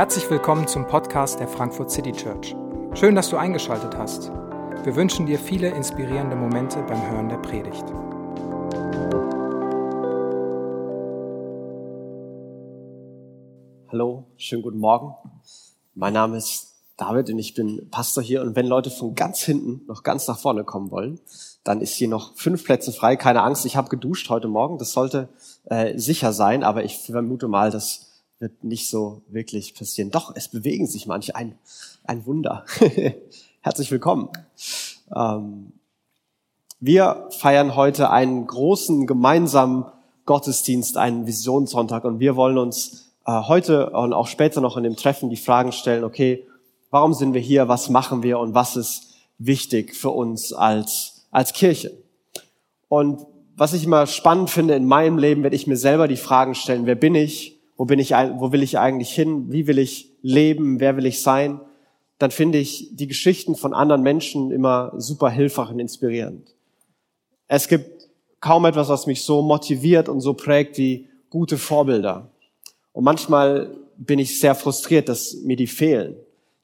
Herzlich willkommen zum Podcast der Frankfurt City Church. Schön, dass du eingeschaltet hast. Wir wünschen dir viele inspirierende Momente beim Hören der Predigt. Hallo, schönen guten Morgen. Mein Name ist David und ich bin Pastor hier. Und wenn Leute von ganz hinten noch ganz nach vorne kommen wollen, dann ist hier noch fünf Plätze frei. Keine Angst, ich habe geduscht heute Morgen. Das sollte äh, sicher sein, aber ich vermute mal, das wird nicht so wirklich passieren. Doch, es bewegen sich manche. Ein, ein Wunder. Herzlich willkommen. Ähm, wir feiern heute einen großen gemeinsamen Gottesdienst, einen Visionssonntag. Und wir wollen uns äh, heute und auch später noch in dem Treffen die Fragen stellen, okay, warum sind wir hier, was machen wir und was ist wichtig für uns als, als Kirche? Und was ich immer spannend finde in meinem Leben, werde ich mir selber die Fragen stellen, wer bin ich? Wo bin ich, wo will ich eigentlich hin, wie will ich leben, wer will ich sein, dann finde ich die Geschichten von anderen Menschen immer super hilfreich und inspirierend. Es gibt kaum etwas, was mich so motiviert und so prägt wie gute Vorbilder. Und manchmal bin ich sehr frustriert, dass mir die fehlen.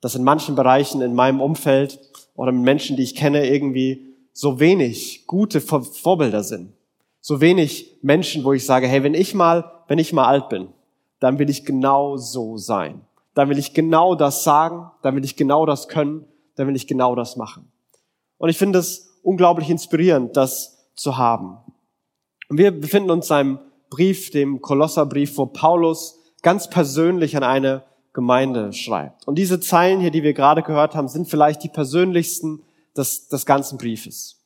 Dass in manchen Bereichen in meinem Umfeld oder mit Menschen, die ich kenne, irgendwie so wenig gute Vorbilder sind. So wenig Menschen, wo ich sage, hey, wenn ich mal, wenn ich mal alt bin, dann will ich genau so sein. Dann will ich genau das sagen, dann will ich genau das können, dann will ich genau das machen. Und ich finde es unglaublich inspirierend, das zu haben. Und wir befinden uns in einem Brief, dem Kolosserbrief, wo Paulus ganz persönlich an eine Gemeinde schreibt. Und diese Zeilen hier, die wir gerade gehört haben, sind vielleicht die persönlichsten des, des ganzen Briefes.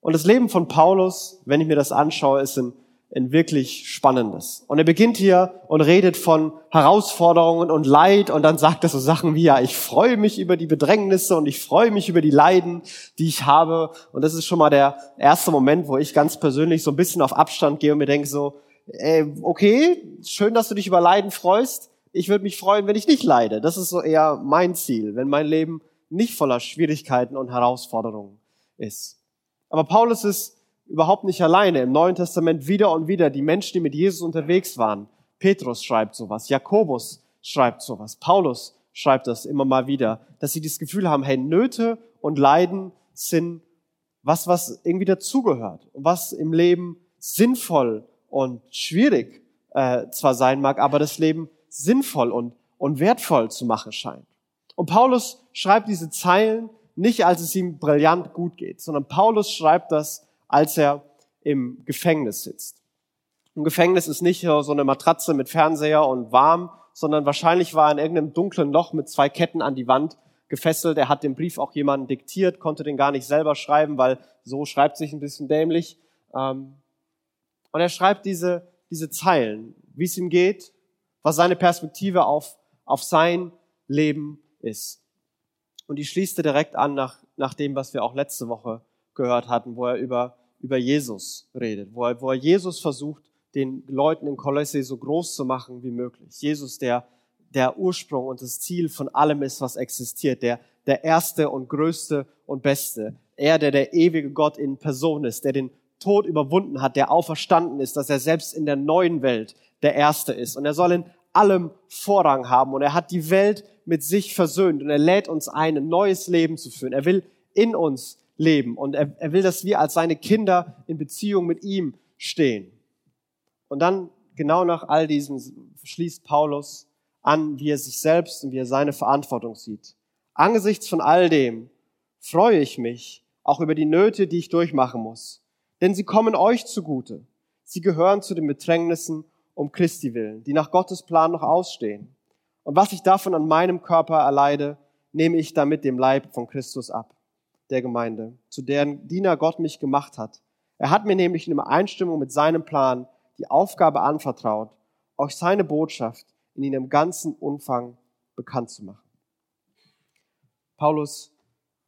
Und das Leben von Paulus, wenn ich mir das anschaue, ist ein ein wirklich spannendes. Und er beginnt hier und redet von Herausforderungen und Leid und dann sagt er so Sachen wie, ja, ich freue mich über die Bedrängnisse und ich freue mich über die Leiden, die ich habe. Und das ist schon mal der erste Moment, wo ich ganz persönlich so ein bisschen auf Abstand gehe und mir denke so, äh, okay, schön, dass du dich über Leiden freust. Ich würde mich freuen, wenn ich nicht leide. Das ist so eher mein Ziel, wenn mein Leben nicht voller Schwierigkeiten und Herausforderungen ist. Aber Paulus ist überhaupt nicht alleine. Im Neuen Testament wieder und wieder die Menschen, die mit Jesus unterwegs waren. Petrus schreibt sowas, Jakobus schreibt sowas, Paulus schreibt das immer mal wieder, dass sie das Gefühl haben, hey, Nöte und Leiden sind was, was irgendwie dazugehört und was im Leben sinnvoll und schwierig äh, zwar sein mag, aber das Leben sinnvoll und, und wertvoll zu machen scheint. Und Paulus schreibt diese Zeilen nicht, als es ihm brillant gut geht, sondern Paulus schreibt das, als er im Gefängnis sitzt. Im Gefängnis ist nicht so eine Matratze mit Fernseher und warm, sondern wahrscheinlich war er in irgendeinem dunklen Loch mit zwei Ketten an die Wand gefesselt. Er hat den Brief auch jemandem diktiert, konnte den gar nicht selber schreiben, weil so schreibt sich ein bisschen dämlich. Ähm, und er schreibt diese, diese Zeilen, wie es ihm geht, was seine Perspektive auf, auf sein Leben ist. Und die schließt er direkt an nach, nach dem, was wir auch letzte Woche gehört hatten, wo er über über Jesus redet, wo er, wo er Jesus versucht, den Leuten in Kolosse so groß zu machen wie möglich. Jesus, der der Ursprung und das Ziel von allem ist, was existiert, der, der erste und größte und beste. Er, der der ewige Gott in Person ist, der den Tod überwunden hat, der auferstanden ist, dass er selbst in der neuen Welt der Erste ist. Und er soll in allem Vorrang haben. Und er hat die Welt mit sich versöhnt. Und er lädt uns ein, ein neues Leben zu führen. Er will in uns leben. Und er, er will, dass wir als seine Kinder in Beziehung mit ihm stehen. Und dann, genau nach all diesem, schließt Paulus an, wie er sich selbst und wie er seine Verantwortung sieht. Angesichts von all dem freue ich mich auch über die Nöte, die ich durchmachen muss. Denn sie kommen euch zugute. Sie gehören zu den Bedrängnissen um Christi willen, die nach Gottes Plan noch ausstehen. Und was ich davon an meinem Körper erleide, nehme ich damit dem Leib von Christus ab der Gemeinde, zu deren Diener Gott mich gemacht hat. Er hat mir nämlich in Übereinstimmung mit seinem Plan die Aufgabe anvertraut, euch seine Botschaft in ihrem ganzen Umfang bekannt zu machen. Paulus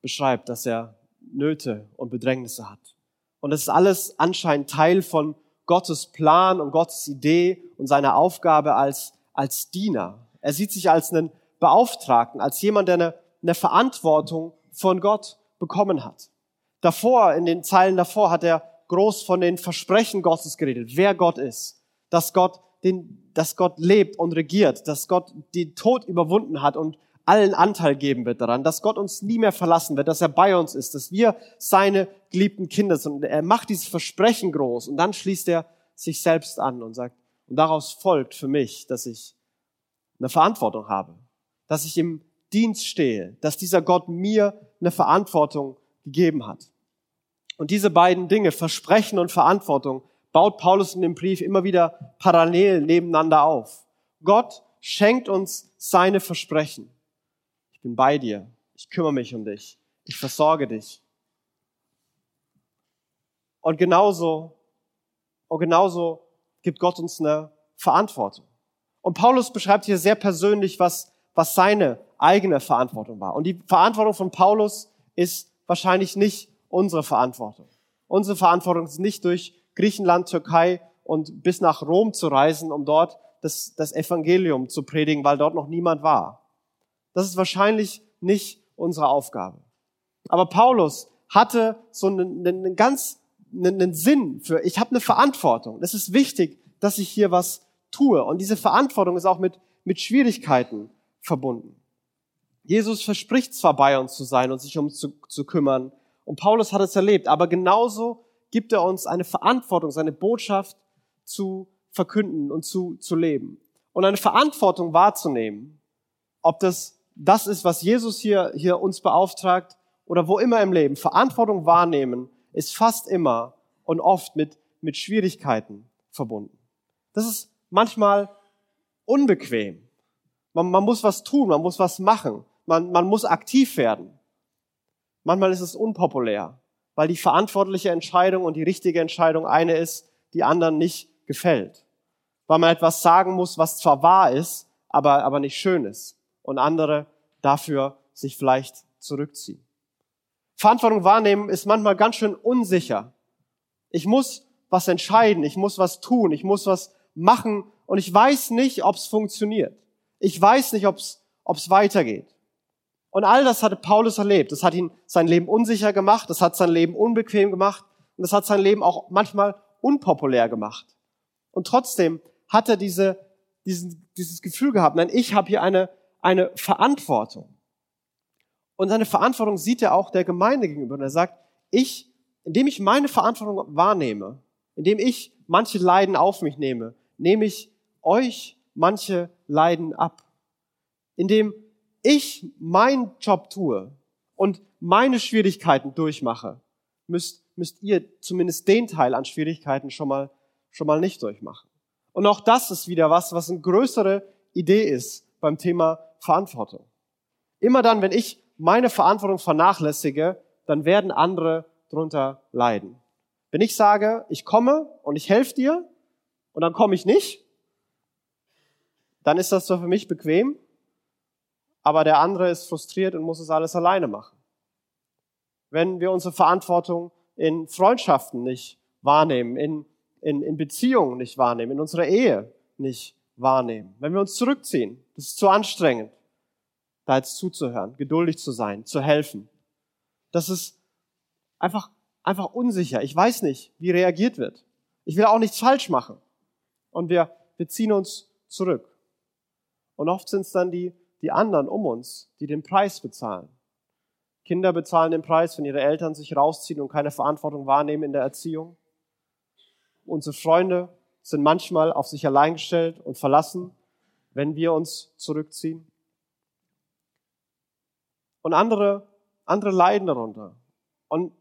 beschreibt, dass er Nöte und Bedrängnisse hat. Und das ist alles anscheinend Teil von Gottes Plan und Gottes Idee und seiner Aufgabe als, als Diener. Er sieht sich als einen Beauftragten, als jemand, der eine, eine Verantwortung von Gott bekommen hat. Davor, in den Zeilen davor, hat er groß von den Versprechen Gottes geredet, wer Gott ist, dass Gott den, dass Gott lebt und regiert, dass Gott den Tod überwunden hat und allen Anteil geben wird daran, dass Gott uns nie mehr verlassen wird, dass er bei uns ist, dass wir seine geliebten Kinder sind. Er macht dieses Versprechen groß und dann schließt er sich selbst an und sagt, und daraus folgt für mich, dass ich eine Verantwortung habe, dass ich im Dienst stehe, dass dieser Gott mir eine Verantwortung gegeben hat. Und diese beiden Dinge, Versprechen und Verantwortung, baut Paulus in dem Brief immer wieder parallel nebeneinander auf. Gott schenkt uns seine Versprechen. Ich bin bei dir. Ich kümmere mich um dich. Ich versorge dich. Und genauso, und genauso gibt Gott uns eine Verantwortung. Und Paulus beschreibt hier sehr persönlich, was, was seine eigene Verantwortung war. Und die Verantwortung von Paulus ist wahrscheinlich nicht unsere Verantwortung. Unsere Verantwortung ist nicht durch Griechenland, Türkei und bis nach Rom zu reisen, um dort das, das Evangelium zu predigen, weil dort noch niemand war. Das ist wahrscheinlich nicht unsere Aufgabe. Aber Paulus hatte so einen, einen ganz einen, Sinn für, ich habe eine Verantwortung. Es ist wichtig, dass ich hier was tue. Und diese Verantwortung ist auch mit, mit Schwierigkeiten verbunden. Jesus verspricht zwar bei uns zu sein und sich um uns zu, zu kümmern, und Paulus hat es erlebt, aber genauso gibt er uns eine Verantwortung, seine Botschaft zu verkünden und zu, zu leben. Und eine Verantwortung wahrzunehmen, ob das das ist, was Jesus hier, hier uns beauftragt oder wo immer im Leben. Verantwortung wahrnehmen ist fast immer und oft mit, mit Schwierigkeiten verbunden. Das ist manchmal unbequem. Man, man muss was tun, man muss was machen, man, man muss aktiv werden. Manchmal ist es unpopulär weil die verantwortliche Entscheidung und die richtige Entscheidung eine ist, die anderen nicht gefällt. Weil man etwas sagen muss, was zwar wahr ist, aber, aber nicht schön ist. Und andere dafür sich vielleicht zurückziehen. Verantwortung wahrnehmen ist manchmal ganz schön unsicher. Ich muss was entscheiden, ich muss was tun, ich muss was machen und ich weiß nicht, ob es funktioniert. Ich weiß nicht, ob es weitergeht. Und all das hatte Paulus erlebt. Das hat ihn sein Leben unsicher gemacht, das hat sein Leben unbequem gemacht und das hat sein Leben auch manchmal unpopulär gemacht. Und trotzdem hat er diese, diesen, dieses Gefühl gehabt, nein, ich habe hier eine, eine Verantwortung. Und seine Verantwortung sieht er auch der Gemeinde gegenüber. Und er sagt, ich, indem ich meine Verantwortung wahrnehme, indem ich manche Leiden auf mich nehme, nehme ich euch manche Leiden ab. Indem ich meinen Job tue und meine Schwierigkeiten durchmache, müsst, müsst ihr zumindest den Teil an Schwierigkeiten schon mal, schon mal nicht durchmachen. Und auch das ist wieder was, was eine größere Idee ist beim Thema Verantwortung. Immer dann, wenn ich meine Verantwortung vernachlässige, dann werden andere drunter leiden. Wenn ich sage, ich komme und ich helfe dir und dann komme ich nicht, dann ist das zwar für mich bequem, aber der andere ist frustriert und muss es alles alleine machen. Wenn wir unsere Verantwortung in Freundschaften nicht wahrnehmen, in, in, in Beziehungen nicht wahrnehmen, in unserer Ehe nicht wahrnehmen, wenn wir uns zurückziehen, das ist zu anstrengend, da jetzt zuzuhören, geduldig zu sein, zu helfen. Das ist einfach, einfach unsicher. Ich weiß nicht, wie reagiert wird. Ich will auch nichts falsch machen. Und wir, wir ziehen uns zurück. Und oft sind es dann die die anderen um uns, die den Preis bezahlen. Kinder bezahlen den Preis, wenn ihre Eltern sich rausziehen und keine Verantwortung wahrnehmen in der Erziehung. Unsere Freunde sind manchmal auf sich allein gestellt und verlassen, wenn wir uns zurückziehen. Und andere, andere leiden darunter. Und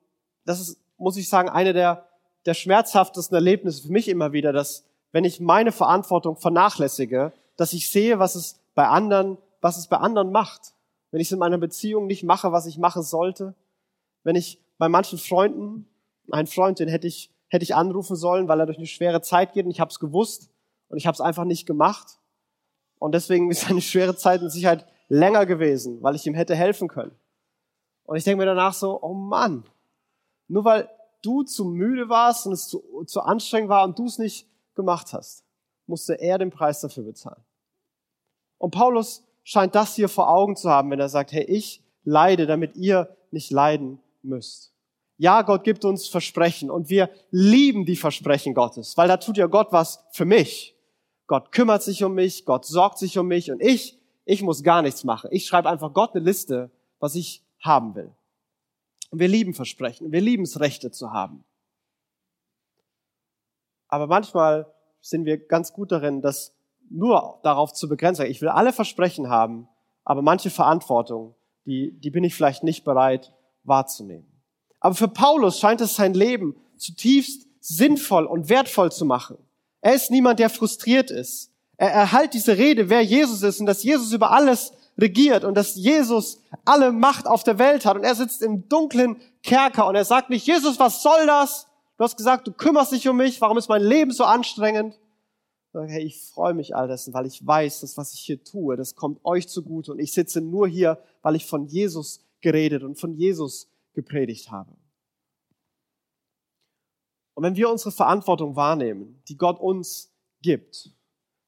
das ist, muss ich sagen, eine der, der schmerzhaftesten Erlebnisse für mich immer wieder, dass wenn ich meine Verantwortung vernachlässige, dass ich sehe, was es bei anderen was es bei anderen macht. Wenn ich es in meiner Beziehung nicht mache, was ich machen sollte. Wenn ich bei manchen Freunden, einen Freund, den hätte ich, hätte ich anrufen sollen, weil er durch eine schwere Zeit geht und ich habe es gewusst und ich habe es einfach nicht gemacht. Und deswegen ist eine schwere Zeit in Sicherheit länger gewesen, weil ich ihm hätte helfen können. Und ich denke mir danach so, oh Mann, nur weil du zu müde warst und es zu, zu anstrengend war und du es nicht gemacht hast, musste er den Preis dafür bezahlen. Und Paulus scheint das hier vor Augen zu haben, wenn er sagt, hey, ich leide, damit ihr nicht leiden müsst. Ja, Gott gibt uns Versprechen und wir lieben die Versprechen Gottes, weil da tut ja Gott was für mich. Gott kümmert sich um mich, Gott sorgt sich um mich und ich, ich muss gar nichts machen. Ich schreibe einfach Gott eine Liste, was ich haben will. Und wir lieben Versprechen, wir lieben es, Rechte zu haben. Aber manchmal sind wir ganz gut darin, das nur darauf zu begrenzen. Ich will alle Versprechen haben, aber manche Verantwortung, die, die bin ich vielleicht nicht bereit wahrzunehmen. Aber für Paulus scheint es sein Leben zutiefst sinnvoll und wertvoll zu machen. Er ist niemand, der frustriert ist. Er erhält diese Rede, wer Jesus ist und dass Jesus über alles regiert und dass Jesus alle Macht auf der Welt hat und er sitzt im dunklen Kerker und er sagt nicht, Jesus, was soll das? Du hast gesagt, du kümmerst dich um mich, warum ist mein Leben so anstrengend? Hey, ich freue mich all dessen, weil ich weiß, dass was ich hier tue, das kommt euch zugute und ich sitze nur hier, weil ich von Jesus geredet und von Jesus gepredigt habe. Und wenn wir unsere Verantwortung wahrnehmen, die Gott uns gibt,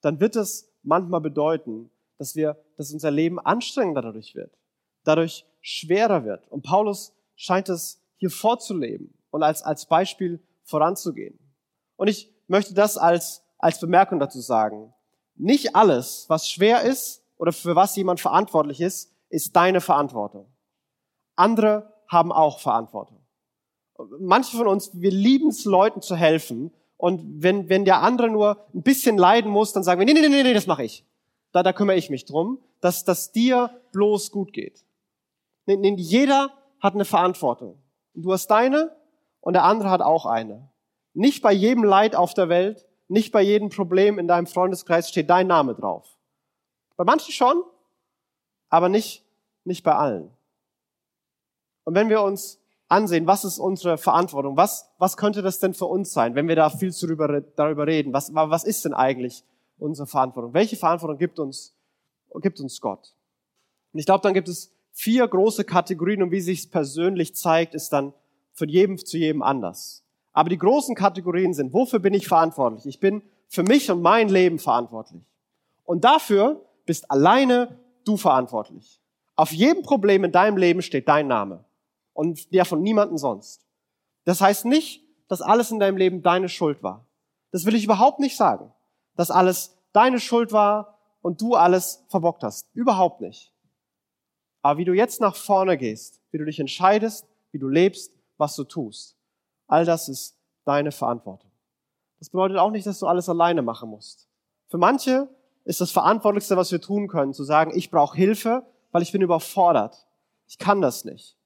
dann wird es manchmal bedeuten, dass wir, dass unser Leben anstrengender dadurch wird, dadurch schwerer wird. Und Paulus scheint es hier vorzuleben und als, als Beispiel voranzugehen. Und ich möchte das als, als Bemerkung dazu sagen. Nicht alles, was schwer ist oder für was jemand verantwortlich ist, ist deine Verantwortung. Andere haben auch Verantwortung. Manche von uns, wir lieben es, Leuten zu helfen. Und wenn, wenn der andere nur ein bisschen leiden muss, dann sagen wir, nee, nee, nee, nee, das mache ich. Da, da kümmere ich mich drum, dass, dass dir bloß gut geht. Nee, nee, jeder hat eine Verantwortung. Du hast deine und der andere hat auch eine. Nicht bei jedem Leid auf der Welt, nicht bei jedem Problem in deinem Freundeskreis steht dein Name drauf. Bei manchen schon, aber nicht, nicht bei allen. Und wenn wir uns ansehen, was ist unsere Verantwortung, was, was könnte das denn für uns sein, wenn wir da viel darüber, darüber reden, was, was ist denn eigentlich unsere Verantwortung? Welche Verantwortung gibt uns, gibt uns Gott? Und ich glaube, dann gibt es vier große Kategorien und wie sich persönlich zeigt, ist dann von jedem zu jedem anders. Aber die großen Kategorien sind, wofür bin ich verantwortlich? Ich bin für mich und mein Leben verantwortlich. Und dafür bist alleine du verantwortlich. Auf jedem Problem in deinem Leben steht dein Name und der von niemandem sonst. Das heißt nicht, dass alles in deinem Leben deine Schuld war. Das will ich überhaupt nicht sagen, dass alles deine Schuld war und du alles verbockt hast. Überhaupt nicht. Aber wie du jetzt nach vorne gehst, wie du dich entscheidest, wie du lebst, was du tust. All das ist deine Verantwortung. Das bedeutet auch nicht, dass du alles alleine machen musst. Für manche ist das Verantwortlichste, was wir tun können, zu sagen, ich brauche Hilfe, weil ich bin überfordert. Ich kann das nicht.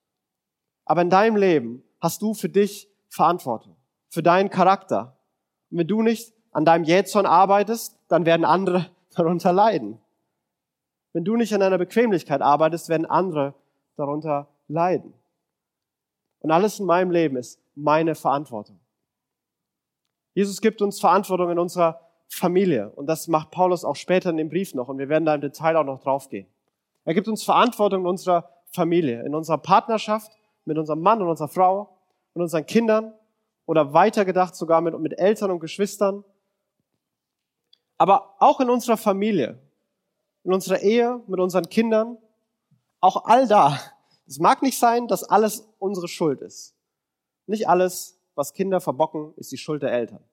Aber in deinem Leben hast du für dich Verantwortung, für deinen Charakter. Und wenn du nicht an deinem Jähzorn arbeitest, dann werden andere darunter leiden. Wenn du nicht an deiner Bequemlichkeit arbeitest, werden andere darunter leiden. Und alles in meinem Leben ist meine Verantwortung. Jesus gibt uns Verantwortung in unserer Familie. Und das macht Paulus auch später in dem Brief noch. Und wir werden da im Detail auch noch draufgehen. Er gibt uns Verantwortung in unserer Familie, in unserer Partnerschaft, mit unserem Mann und unserer Frau, mit unseren Kindern oder weitergedacht sogar mit, mit Eltern und Geschwistern. Aber auch in unserer Familie, in unserer Ehe, mit unseren Kindern, auch all da es mag nicht sein, dass alles unsere Schuld ist. Nicht alles, was Kinder verbocken, ist die Schuld der Eltern.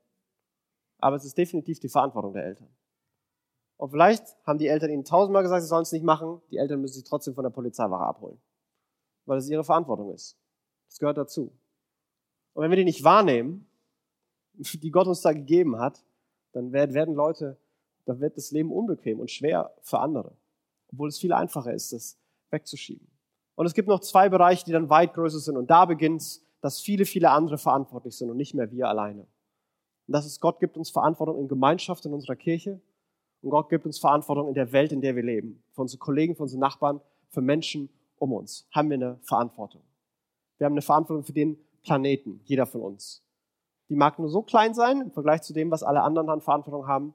Aber es ist definitiv die Verantwortung der Eltern. Und vielleicht haben die Eltern ihnen tausendmal gesagt, sie sollen es nicht machen. Die Eltern müssen sich trotzdem von der Polizeiwache abholen. Weil es ihre Verantwortung ist. Das gehört dazu. Und wenn wir die nicht wahrnehmen, die Gott uns da gegeben hat, dann werden Leute, dann wird das Leben unbequem und schwer für andere. Obwohl es viel einfacher ist, das wegzuschieben. Und es gibt noch zwei Bereiche, die dann weit größer sind. Und da beginnt es, dass viele, viele andere verantwortlich sind und nicht mehr wir alleine. Und das ist, Gott gibt uns Verantwortung in Gemeinschaft in unserer Kirche. Und Gott gibt uns Verantwortung in der Welt, in der wir leben. Für unsere Kollegen, für unsere Nachbarn, für Menschen um uns haben wir eine Verantwortung. Wir haben eine Verantwortung für den Planeten, jeder von uns. Die mag nur so klein sein im Vergleich zu dem, was alle anderen an Verantwortung haben,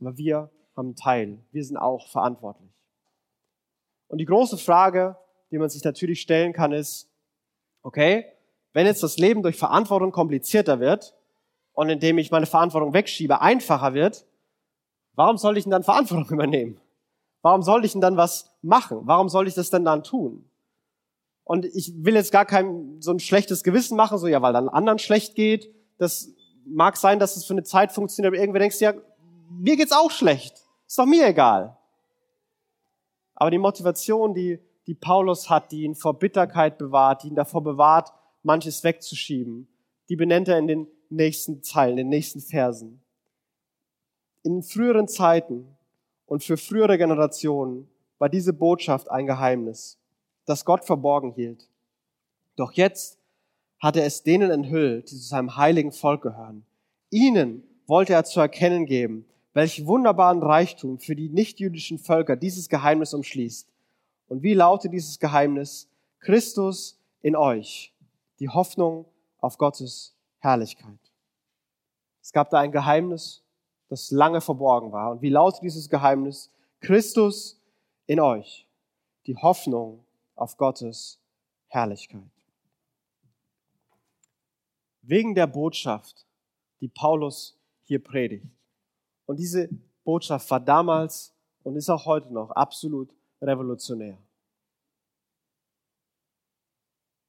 aber wir haben einen Teil. Wir sind auch verantwortlich. Und die große Frage, die man sich natürlich stellen kann, ist, okay, wenn jetzt das Leben durch Verantwortung komplizierter wird und indem ich meine Verantwortung wegschiebe, einfacher wird, warum soll ich denn dann Verantwortung übernehmen? Warum soll ich denn dann was machen? Warum soll ich das denn dann tun? Und ich will jetzt gar kein so ein schlechtes Gewissen machen, so ja, weil dann anderen schlecht geht. Das mag sein, dass es für eine Zeit funktioniert, aber irgendwer denkst du ja, mir geht's auch schlecht. Ist doch mir egal. Aber die Motivation, die, die Paulus hat, die ihn vor Bitterkeit bewahrt, die ihn davor bewahrt, manches wegzuschieben, die benennt er in den nächsten Zeilen, in den nächsten Versen. In früheren Zeiten und für frühere Generationen war diese Botschaft ein Geheimnis, das Gott verborgen hielt. Doch jetzt hat er es denen enthüllt, die zu seinem heiligen Volk gehören. Ihnen wollte er zu erkennen geben, welch wunderbaren Reichtum für die nichtjüdischen Völker dieses Geheimnis umschließt. Und wie lautet dieses Geheimnis? Christus in euch, die Hoffnung auf Gottes Herrlichkeit. Es gab da ein Geheimnis, das lange verborgen war. Und wie lautet dieses Geheimnis? Christus in euch, die Hoffnung auf Gottes Herrlichkeit. Wegen der Botschaft, die Paulus hier predigt. Und diese Botschaft war damals und ist auch heute noch absolut revolutionär.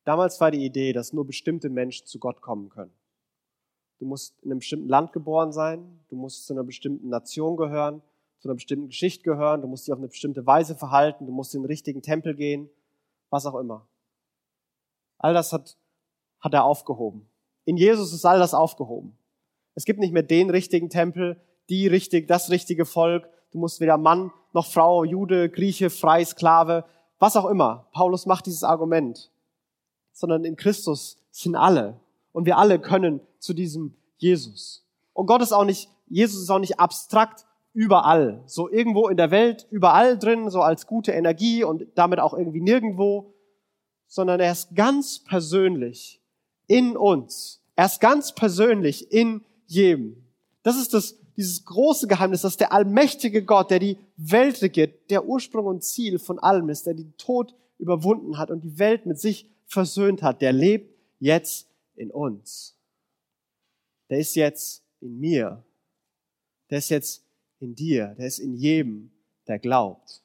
Damals war die Idee, dass nur bestimmte Menschen zu Gott kommen können. Du musst in einem bestimmten Land geboren sein, du musst zu einer bestimmten Nation gehören, zu einer bestimmten Geschichte gehören, du musst dich auf eine bestimmte Weise verhalten, du musst in den richtigen Tempel gehen, was auch immer. All das hat, hat er aufgehoben. In Jesus ist all das aufgehoben. Es gibt nicht mehr den richtigen Tempel, die richtig, das richtige Volk. Du musst weder Mann noch Frau, Jude, Grieche, frei, Sklave, was auch immer. Paulus macht dieses Argument. Sondern in Christus sind alle. Und wir alle können zu diesem Jesus. Und Gott ist auch nicht, Jesus ist auch nicht abstrakt überall. So irgendwo in der Welt, überall drin, so als gute Energie und damit auch irgendwie nirgendwo. Sondern er ist ganz persönlich in uns. Er ist ganz persönlich in jedem. Das ist das dieses große Geheimnis, dass der allmächtige Gott, der die Welt regiert, der Ursprung und Ziel von allem ist, der den Tod überwunden hat und die Welt mit sich versöhnt hat, der lebt jetzt in uns. Der ist jetzt in mir. Der ist jetzt in dir. Der ist in jedem, der glaubt.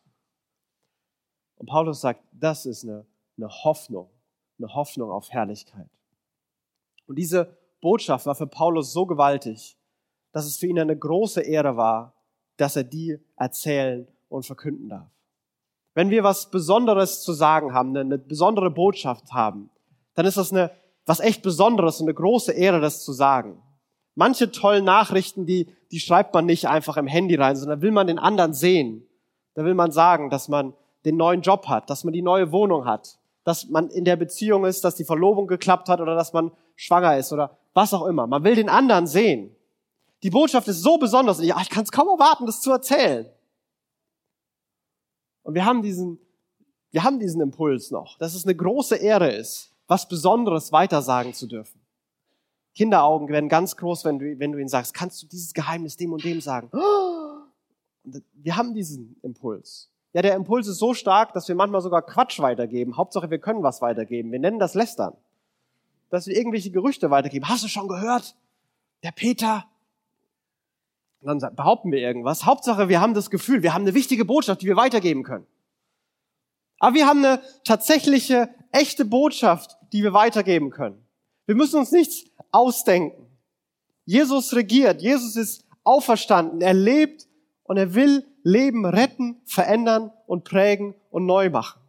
Und Paulus sagt, das ist eine, eine Hoffnung, eine Hoffnung auf Herrlichkeit. Und diese Botschaft war für Paulus so gewaltig, dass es für ihn eine große Ehre war, dass er die erzählen und verkünden darf. Wenn wir was Besonderes zu sagen haben, eine besondere Botschaft haben, dann ist das eine, was echt Besonderes und eine große Ehre, das zu sagen. Manche tollen Nachrichten, die, die schreibt man nicht einfach im Handy rein, sondern will man den anderen sehen. Da will man sagen, dass man den neuen Job hat, dass man die neue Wohnung hat, dass man in der Beziehung ist, dass die Verlobung geklappt hat oder dass man schwanger ist oder was auch immer. Man will den anderen sehen. Die Botschaft ist so besonders ich, ich kann es kaum erwarten, das zu erzählen. Und wir haben diesen, wir haben diesen Impuls noch, dass es eine große Ehre ist, was Besonderes weitersagen zu dürfen. Kinderaugen werden ganz groß, wenn du, wenn du ihnen sagst, kannst du dieses Geheimnis dem und dem sagen? Wir haben diesen Impuls. Ja, der Impuls ist so stark, dass wir manchmal sogar Quatsch weitergeben. Hauptsache, wir können was weitergeben. Wir nennen das Lästern. Dass wir irgendwelche Gerüchte weitergeben. Hast du schon gehört? Der Peter, und dann behaupten wir irgendwas. Hauptsache, wir haben das Gefühl, wir haben eine wichtige Botschaft, die wir weitergeben können. Aber wir haben eine tatsächliche, echte Botschaft, die wir weitergeben können. Wir müssen uns nichts ausdenken. Jesus regiert, Jesus ist auferstanden, er lebt und er will Leben retten, verändern und prägen und neu machen.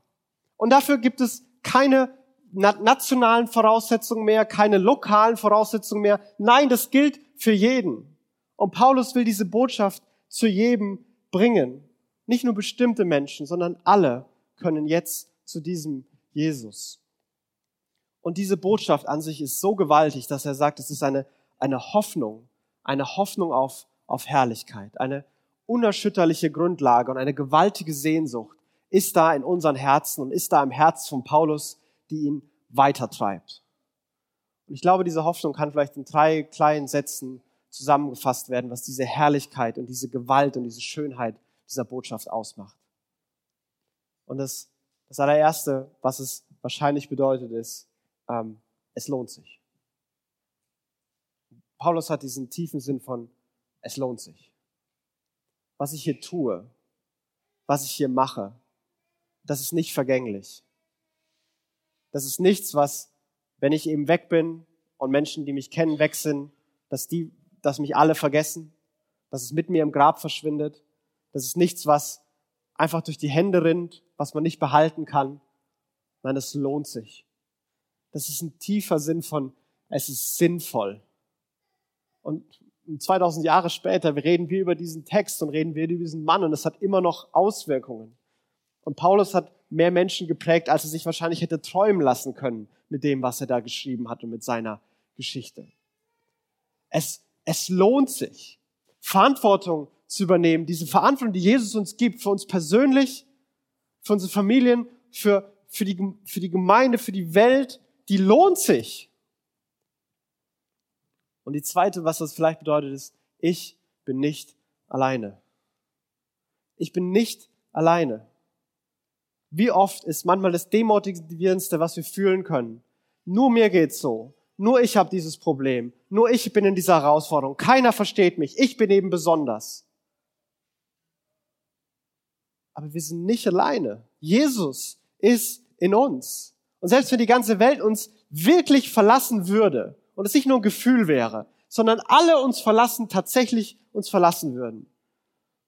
Und dafür gibt es keine nationalen Voraussetzungen mehr, keine lokalen Voraussetzungen mehr. Nein, das gilt für jeden. Und Paulus will diese Botschaft zu jedem bringen. Nicht nur bestimmte Menschen, sondern alle können jetzt zu diesem Jesus. Und diese Botschaft an sich ist so gewaltig, dass er sagt, es ist eine, eine Hoffnung, eine Hoffnung auf, auf Herrlichkeit, eine unerschütterliche Grundlage und eine gewaltige Sehnsucht ist da in unseren Herzen und ist da im Herz von Paulus, die ihn weitertreibt. Und ich glaube, diese Hoffnung kann vielleicht in drei kleinen Sätzen zusammengefasst werden, was diese Herrlichkeit und diese Gewalt und diese Schönheit dieser Botschaft ausmacht. Und das, das allererste, was es wahrscheinlich bedeutet, ist, ähm, es lohnt sich. Paulus hat diesen tiefen Sinn von, es lohnt sich. Was ich hier tue, was ich hier mache, das ist nicht vergänglich. Das ist nichts, was, wenn ich eben weg bin und Menschen, die mich kennen, weg sind, dass die dass mich alle vergessen, dass es mit mir im Grab verschwindet. Das ist nichts, was einfach durch die Hände rinnt, was man nicht behalten kann. Nein, es lohnt sich. Das ist ein tiefer Sinn von, es ist sinnvoll. Und 2000 Jahre später reden wir über diesen Text und reden wir über diesen Mann und es hat immer noch Auswirkungen. Und Paulus hat mehr Menschen geprägt, als er sich wahrscheinlich hätte träumen lassen können mit dem, was er da geschrieben hat und mit seiner Geschichte. Es, es lohnt sich, Verantwortung zu übernehmen, diese Verantwortung, die Jesus uns gibt, für uns persönlich, für unsere Familien, für, für, die, für die Gemeinde, für die Welt, die lohnt sich. Und die zweite, was das vielleicht bedeutet, ist, ich bin nicht alleine. Ich bin nicht alleine. Wie oft ist manchmal das Demotivierendste, was wir fühlen können. Nur mir geht's so. Nur ich habe dieses Problem. Nur ich bin in dieser Herausforderung. Keiner versteht mich. Ich bin eben besonders. Aber wir sind nicht alleine. Jesus ist in uns. Und selbst wenn die ganze Welt uns wirklich verlassen würde, und es nicht nur ein Gefühl wäre, sondern alle uns verlassen, tatsächlich uns verlassen würden,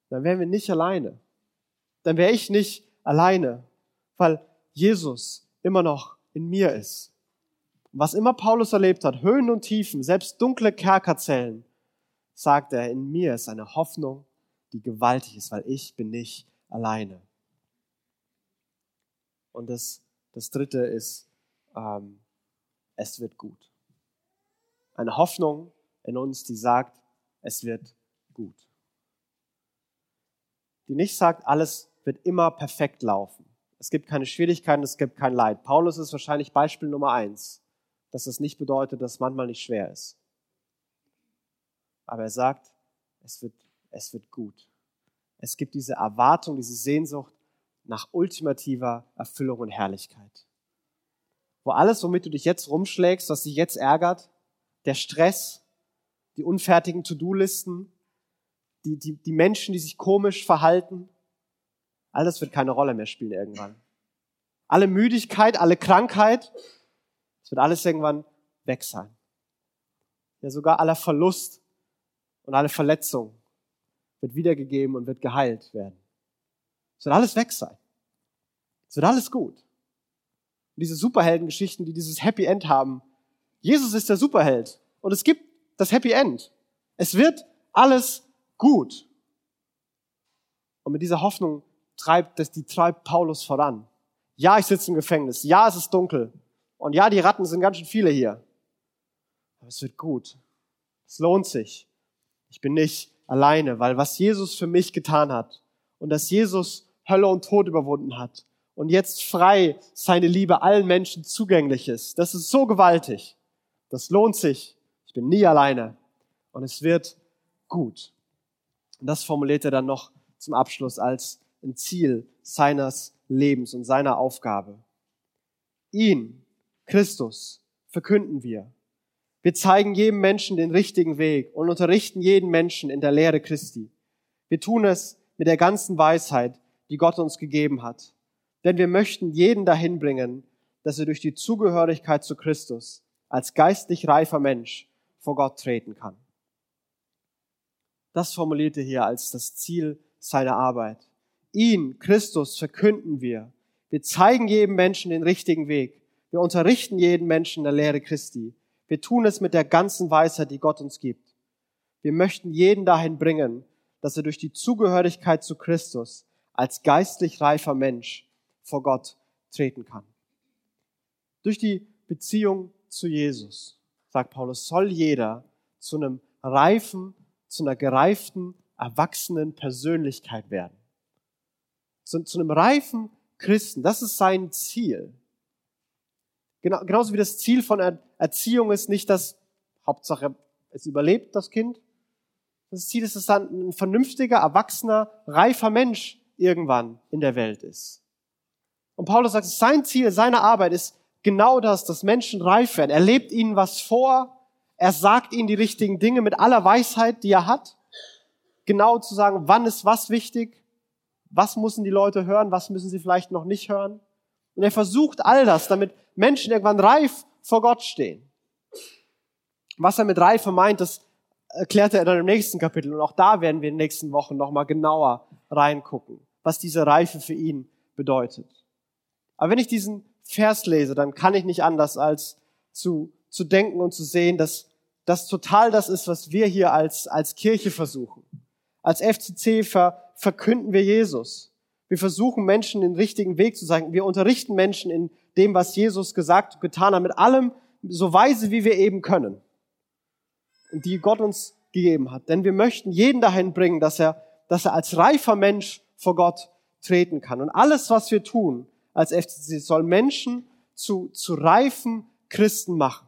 dann wären wir nicht alleine. Dann wäre ich nicht alleine, weil Jesus immer noch in mir ist. Was immer Paulus erlebt hat, Höhen und Tiefen, selbst dunkle Kerkerzellen, sagt er, in mir ist eine Hoffnung, die gewaltig ist, weil ich bin nicht alleine. Und das, das dritte ist, ähm, es wird gut. Eine Hoffnung in uns, die sagt, es wird gut. Die nicht sagt, alles wird immer perfekt laufen. Es gibt keine Schwierigkeiten, es gibt kein Leid. Paulus ist wahrscheinlich Beispiel Nummer eins, dass es nicht bedeutet, dass es manchmal nicht schwer ist. Aber er sagt, es wird, es wird gut. Es gibt diese Erwartung, diese Sehnsucht nach ultimativer Erfüllung und Herrlichkeit. Wo alles, womit du dich jetzt rumschlägst, was dich jetzt ärgert, der Stress, die unfertigen To-Do-Listen, die, die, die Menschen, die sich komisch verhalten, all das wird keine Rolle mehr spielen irgendwann. Alle Müdigkeit, alle Krankheit, es wird alles irgendwann weg sein. Ja, sogar aller Verlust und alle Verletzung wird wiedergegeben und wird geheilt werden. Es wird alles weg sein. Es wird alles gut. Und diese Superheldengeschichten, die dieses Happy End haben, Jesus ist der Superheld und es gibt das Happy End. Es wird alles gut. Und mit dieser Hoffnung treibt das, die treibt Paulus voran. Ja, ich sitze im Gefängnis. Ja, es ist dunkel. Und ja, die Ratten sind ganz schön viele hier. Aber es wird gut. Es lohnt sich. Ich bin nicht alleine, weil was Jesus für mich getan hat und dass Jesus Hölle und Tod überwunden hat und jetzt frei seine Liebe allen Menschen zugänglich ist, das ist so gewaltig. Das lohnt sich. Ich bin nie alleine. Und es wird gut. Und das formuliert er dann noch zum Abschluss als ein Ziel seines Lebens und seiner Aufgabe. Ihn, Christus, verkünden wir. Wir zeigen jedem Menschen den richtigen Weg und unterrichten jeden Menschen in der Lehre Christi. Wir tun es mit der ganzen Weisheit, die Gott uns gegeben hat. Denn wir möchten jeden dahin bringen, dass er durch die Zugehörigkeit zu Christus als geistlich reifer Mensch vor Gott treten kann. Das formulierte hier als das Ziel seiner Arbeit. Ihn, Christus, verkünden wir. Wir zeigen jedem Menschen den richtigen Weg. Wir unterrichten jeden Menschen in der Lehre Christi. Wir tun es mit der ganzen Weisheit, die Gott uns gibt. Wir möchten jeden dahin bringen, dass er durch die Zugehörigkeit zu Christus als geistlich reifer Mensch vor Gott treten kann. Durch die Beziehung zu Jesus, sagt Paulus, soll jeder zu einem reifen, zu einer gereiften, erwachsenen Persönlichkeit werden. Zu, zu einem reifen Christen. Das ist sein Ziel. Genau, genauso wie das Ziel von Erziehung ist nicht, dass Hauptsache es überlebt das Kind. Das Ziel ist, dass dann ein vernünftiger, erwachsener, reifer Mensch irgendwann in der Welt ist. Und Paulus sagt, sein Ziel, seine Arbeit ist, genau das, dass Menschen reif werden. Er lebt ihnen was vor. Er sagt ihnen die richtigen Dinge mit aller Weisheit, die er hat. Genau zu sagen, wann ist was wichtig? Was müssen die Leute hören? Was müssen sie vielleicht noch nicht hören? Und er versucht all das, damit Menschen irgendwann reif vor Gott stehen. Was er mit Reife meint, das erklärte er dann im nächsten Kapitel. Und auch da werden wir in den nächsten Wochen nochmal genauer reingucken, was diese Reife für ihn bedeutet. Aber wenn ich diesen Vers lese, dann kann ich nicht anders als zu, zu denken und zu sehen, dass das total das ist, was wir hier als, als Kirche versuchen. Als FCC ver, verkünden wir Jesus. Wir versuchen Menschen den richtigen Weg zu zeigen. Wir unterrichten Menschen in dem, was Jesus gesagt und getan hat, mit allem so weise, wie wir eben können. Und die Gott uns gegeben hat. Denn wir möchten jeden dahin bringen, dass er, dass er als reifer Mensch vor Gott treten kann. Und alles, was wir tun als FCC, soll Menschen zu, zu reifen Christen machen.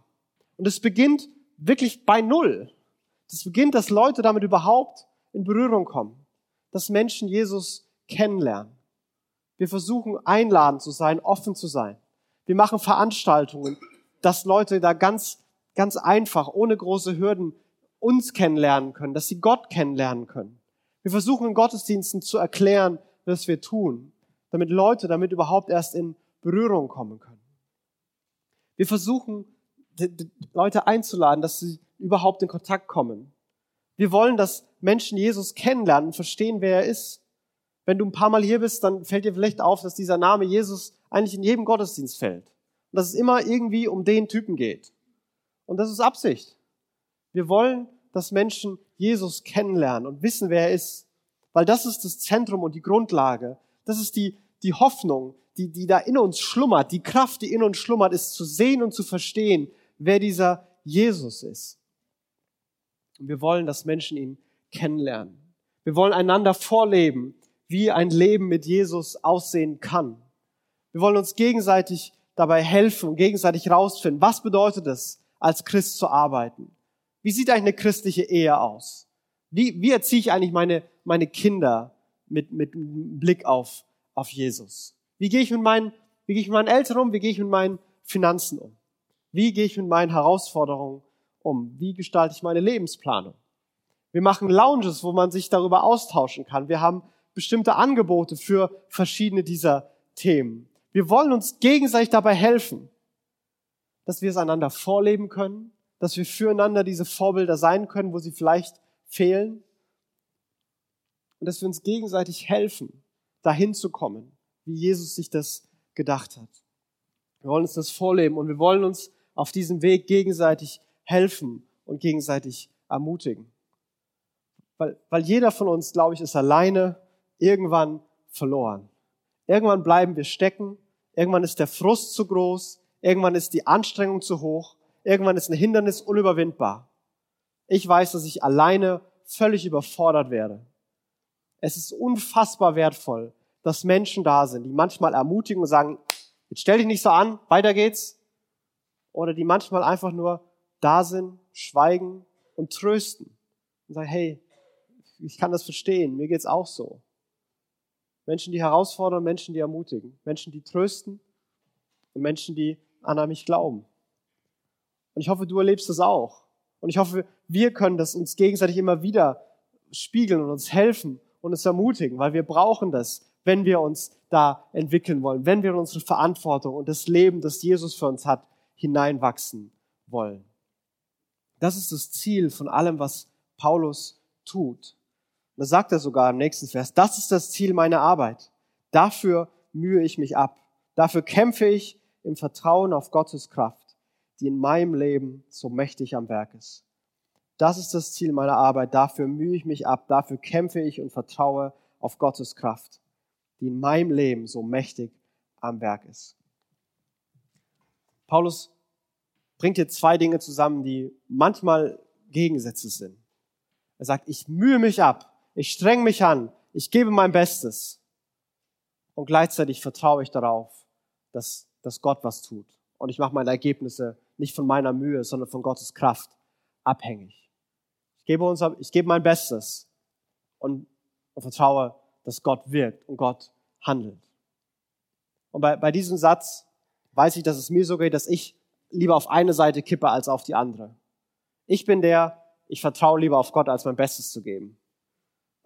Und es beginnt wirklich bei Null. Es beginnt, dass Leute damit überhaupt in Berührung kommen. Dass Menschen Jesus kennenlernen. Wir versuchen einladend zu sein, offen zu sein. Wir machen Veranstaltungen, dass Leute da ganz, ganz einfach, ohne große Hürden uns kennenlernen können, dass sie Gott kennenlernen können. Wir versuchen in Gottesdiensten zu erklären, was wir tun, damit Leute damit überhaupt erst in Berührung kommen können. Wir versuchen, Leute einzuladen, dass sie überhaupt in Kontakt kommen. Wir wollen, dass Menschen Jesus kennenlernen und verstehen, wer er ist. Wenn du ein paar Mal hier bist, dann fällt dir vielleicht auf, dass dieser Name Jesus eigentlich in jedem Gottesdienst fällt. Und dass es immer irgendwie um den Typen geht. Und das ist Absicht. Wir wollen, dass Menschen Jesus kennenlernen und wissen, wer er ist. Weil das ist das Zentrum und die Grundlage. Das ist die, die Hoffnung, die, die da in uns schlummert. Die Kraft, die in uns schlummert, ist zu sehen und zu verstehen, wer dieser Jesus ist. Und wir wollen, dass Menschen ihn kennenlernen. Wir wollen einander vorleben, wie ein Leben mit Jesus aussehen kann. Wir wollen uns gegenseitig dabei helfen und gegenseitig rausfinden, was bedeutet es, als Christ zu arbeiten? Wie sieht eigentlich eine christliche Ehe aus? Wie, wie erziehe ich eigentlich meine, meine Kinder mit, mit Blick auf, auf Jesus? Wie gehe ich mit meinen, wie gehe ich mit meinen Eltern um? Wie gehe ich mit meinen Finanzen um? Wie gehe ich mit meinen Herausforderungen um? Wie gestalte ich meine Lebensplanung? Wir machen Lounges, wo man sich darüber austauschen kann. Wir haben bestimmte Angebote für verschiedene dieser Themen. Wir wollen uns gegenseitig dabei helfen, dass wir es einander vorleben können, dass wir füreinander diese Vorbilder sein können, wo sie vielleicht fehlen und dass wir uns gegenseitig helfen, dahin zu kommen, wie Jesus sich das gedacht hat. Wir wollen uns das vorleben und wir wollen uns auf diesem Weg gegenseitig helfen und gegenseitig ermutigen. Weil, weil jeder von uns, glaube ich, ist alleine irgendwann verloren. Irgendwann bleiben wir stecken, irgendwann ist der Frust zu groß, irgendwann ist die Anstrengung zu hoch, irgendwann ist ein Hindernis unüberwindbar. Ich weiß, dass ich alleine völlig überfordert werde. Es ist unfassbar wertvoll, dass Menschen da sind, die manchmal ermutigen und sagen, jetzt stell dich nicht so an, weiter geht's. Oder die manchmal einfach nur da sind, schweigen und trösten und sagen, hey, ich kann das verstehen, mir geht's auch so. Menschen, die herausfordern, Menschen, die ermutigen, Menschen, die trösten und Menschen, die an mich glauben. Und ich hoffe, du erlebst das auch. Und ich hoffe, wir können das uns gegenseitig immer wieder spiegeln und uns helfen und uns ermutigen, weil wir brauchen das, wenn wir uns da entwickeln wollen, wenn wir in unsere Verantwortung und das Leben, das Jesus für uns hat, hineinwachsen wollen. Das ist das Ziel von allem, was Paulus tut. Und da sagt er sogar im nächsten Vers, das ist das Ziel meiner Arbeit. Dafür mühe ich mich ab. Dafür kämpfe ich im Vertrauen auf Gottes Kraft, die in meinem Leben so mächtig am Werk ist. Das ist das Ziel meiner Arbeit. Dafür mühe ich mich ab. Dafür kämpfe ich und vertraue auf Gottes Kraft die in meinem Leben so mächtig am Werk ist. Paulus bringt hier zwei Dinge zusammen, die manchmal Gegensätze sind. Er sagt, ich mühe mich ab, ich streng mich an, ich gebe mein Bestes. Und gleichzeitig vertraue ich darauf, dass, dass Gott was tut. Und ich mache meine Ergebnisse nicht von meiner Mühe, sondern von Gottes Kraft abhängig. Ich gebe, uns, ich gebe mein Bestes und, und vertraue dass Gott wirkt und Gott handelt. Und bei, bei diesem Satz weiß ich, dass es mir so geht, dass ich lieber auf eine Seite kippe als auf die andere. Ich bin der, ich vertraue lieber auf Gott, als mein Bestes zu geben.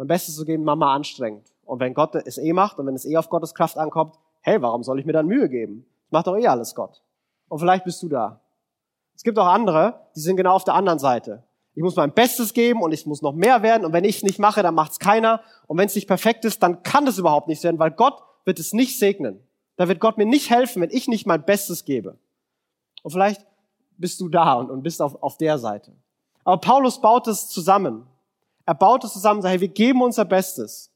Mein Bestes zu geben, Mama anstrengend. Und wenn Gott es eh macht und wenn es eh auf Gottes Kraft ankommt, hey, warum soll ich mir dann Mühe geben? macht doch eh alles Gott. Und vielleicht bist du da. Es gibt auch andere, die sind genau auf der anderen Seite. Ich muss mein Bestes geben und ich muss noch mehr werden. Und wenn ich es nicht mache, dann macht es keiner. Und wenn es nicht perfekt ist, dann kann es überhaupt nicht werden, weil Gott wird es nicht segnen. Da wird Gott mir nicht helfen, wenn ich nicht mein Bestes gebe. Und vielleicht bist du da und, und bist auf, auf der Seite. Aber Paulus baut es zusammen. Er baut es zusammen und sagt, hey, wir geben unser Bestes.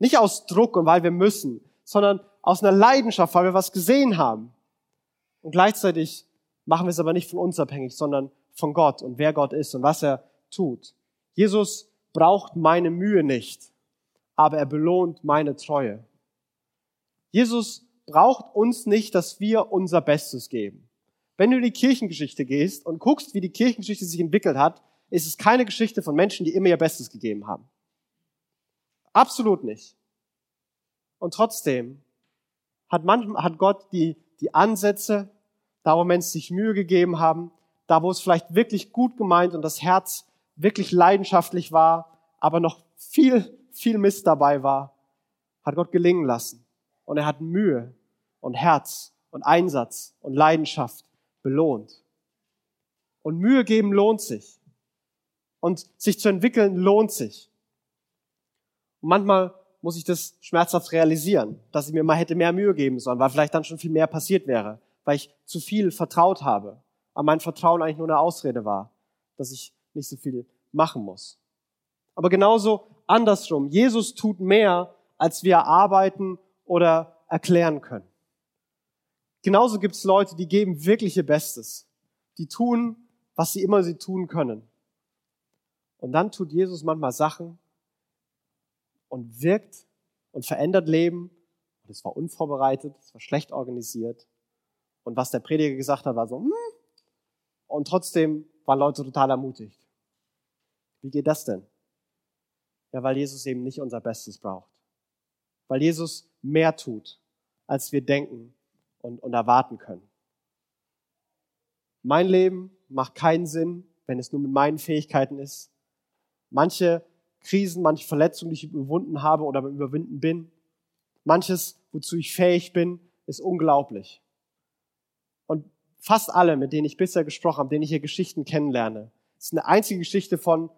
Nicht aus Druck und weil wir müssen, sondern aus einer Leidenschaft, weil wir was gesehen haben. Und gleichzeitig machen wir es aber nicht von uns abhängig, sondern von Gott und wer Gott ist und was er tut. Jesus braucht meine Mühe nicht, aber er belohnt meine Treue. Jesus braucht uns nicht, dass wir unser Bestes geben. Wenn du in die Kirchengeschichte gehst und guckst, wie die Kirchengeschichte sich entwickelt hat, ist es keine Geschichte von Menschen, die immer ihr Bestes gegeben haben. Absolut nicht. Und trotzdem hat, manchmal, hat Gott die, die Ansätze, da wo Menschen sich Mühe gegeben haben, da wo es vielleicht wirklich gut gemeint und das Herz wirklich leidenschaftlich war, aber noch viel, viel Mist dabei war, hat Gott gelingen lassen. Und er hat Mühe und Herz und Einsatz und Leidenschaft belohnt. Und Mühe geben lohnt sich. Und sich zu entwickeln lohnt sich. Und manchmal muss ich das schmerzhaft realisieren, dass ich mir mal hätte mehr Mühe geben sollen, weil vielleicht dann schon viel mehr passiert wäre, weil ich zu viel vertraut habe aber mein Vertrauen eigentlich nur eine Ausrede war, dass ich nicht so viel machen muss. Aber genauso andersrum. Jesus tut mehr, als wir arbeiten oder erklären können. Genauso gibt es Leute, die geben wirklich ihr Bestes. Die tun, was sie immer sie tun können. Und dann tut Jesus manchmal Sachen und wirkt und verändert Leben. Und es war unvorbereitet, es war schlecht organisiert. Und was der Prediger gesagt hat, war so, hm, und trotzdem waren Leute total ermutigt. Wie geht das denn? Ja, weil Jesus eben nicht unser Bestes braucht. Weil Jesus mehr tut, als wir denken und, und erwarten können. Mein Leben macht keinen Sinn, wenn es nur mit meinen Fähigkeiten ist. Manche Krisen, manche Verletzungen, die ich überwunden habe oder überwinden bin, manches, wozu ich fähig bin, ist unglaublich. Und fast alle, mit denen ich bisher gesprochen habe, denen ich hier Geschichten kennenlerne, ist eine einzige Geschichte von,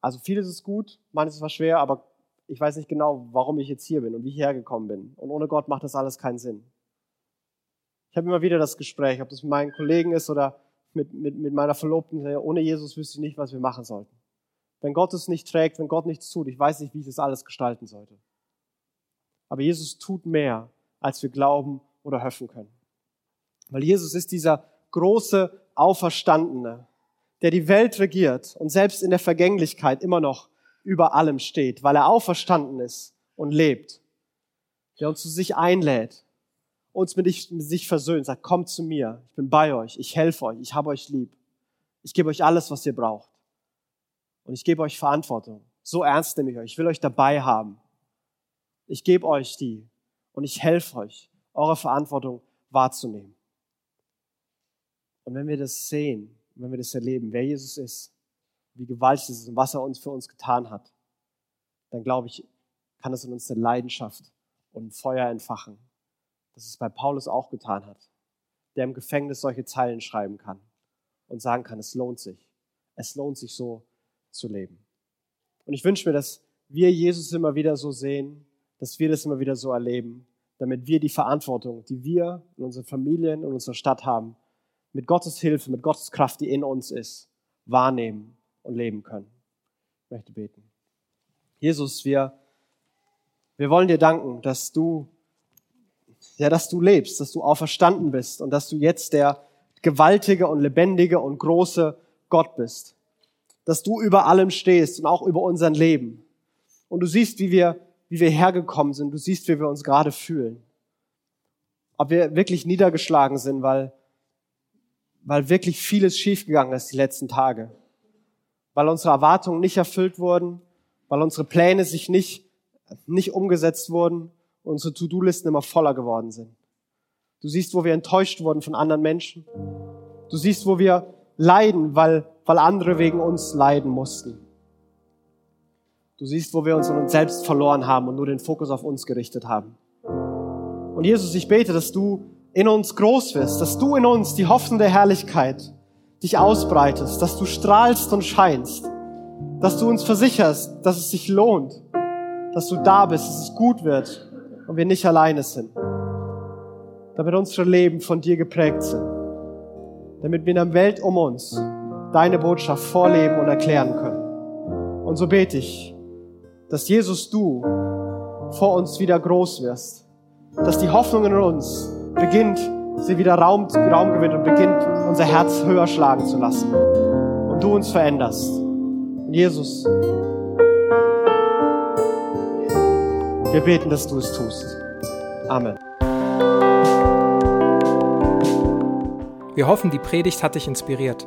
also vieles ist gut, manches war schwer, aber ich weiß nicht genau, warum ich jetzt hier bin und wie ich hergekommen bin. Und ohne Gott macht das alles keinen Sinn. Ich habe immer wieder das Gespräch, ob das mit meinen Kollegen ist oder mit, mit, mit meiner Verlobten. Ohne Jesus wüsste ich nicht, was wir machen sollten. Wenn Gott es nicht trägt, wenn Gott nichts tut, ich weiß nicht, wie ich das alles gestalten sollte. Aber Jesus tut mehr, als wir glauben oder hoffen können. Weil Jesus ist dieser große Auferstandene, der die Welt regiert und selbst in der Vergänglichkeit immer noch über allem steht, weil er auferstanden ist und lebt, der uns zu sich einlädt, uns mit, sich versöhnt, sagt, kommt zu mir, ich bin bei euch, ich helfe euch, ich habe euch lieb, ich gebe euch alles, was ihr braucht und ich gebe euch Verantwortung. So ernst nehme ich euch, ich will euch dabei haben. Ich gebe euch die und ich helfe euch, eure Verantwortung wahrzunehmen. Und wenn wir das sehen, wenn wir das erleben, wer Jesus ist, wie gewaltig es ist und was er uns für uns getan hat, dann glaube ich, kann es in uns eine Leidenschaft und ein Feuer entfachen, das es bei Paulus auch getan hat, der im Gefängnis solche Zeilen schreiben kann und sagen kann, es lohnt sich. Es lohnt sich so zu leben. Und ich wünsche mir, dass wir Jesus immer wieder so sehen, dass wir das immer wieder so erleben, damit wir die Verantwortung, die wir in unseren Familien und unserer Stadt haben, mit Gottes Hilfe, mit Gottes Kraft, die in uns ist, wahrnehmen und leben können. Ich möchte beten. Jesus, wir, wir wollen dir danken, dass du, ja, dass du lebst, dass du auferstanden bist und dass du jetzt der gewaltige und lebendige und große Gott bist. Dass du über allem stehst und auch über unser Leben. Und du siehst, wie wir, wie wir hergekommen sind. Du siehst, wie wir uns gerade fühlen. Ob wir wirklich niedergeschlagen sind, weil, weil wirklich vieles schiefgegangen ist die letzten Tage. Weil unsere Erwartungen nicht erfüllt wurden, weil unsere Pläne sich nicht, nicht umgesetzt wurden und unsere To-Do-Listen immer voller geworden sind. Du siehst, wo wir enttäuscht wurden von anderen Menschen. Du siehst, wo wir leiden, weil, weil andere wegen uns leiden mussten. Du siehst, wo wir uns in uns selbst verloren haben und nur den Fokus auf uns gerichtet haben. Und Jesus, ich bete, dass du in uns groß wirst, dass du in uns die Hoffnung der Herrlichkeit, dich ausbreitest, dass du strahlst und scheinst, dass du uns versicherst, dass es sich lohnt, dass du da bist, dass es gut wird und wir nicht alleine sind. Damit unsere Leben von dir geprägt sind. Damit wir in der Welt um uns deine Botschaft vorleben und erklären können. Und so bete ich, dass Jesus du vor uns wieder groß wirst. Dass die Hoffnung in uns beginnt, sie wieder Raum, Raum gewinnt und beginnt, unser Herz höher schlagen zu lassen. Und du uns veränderst. Und Jesus, wir beten, dass du es tust. Amen. Wir hoffen, die Predigt hat dich inspiriert.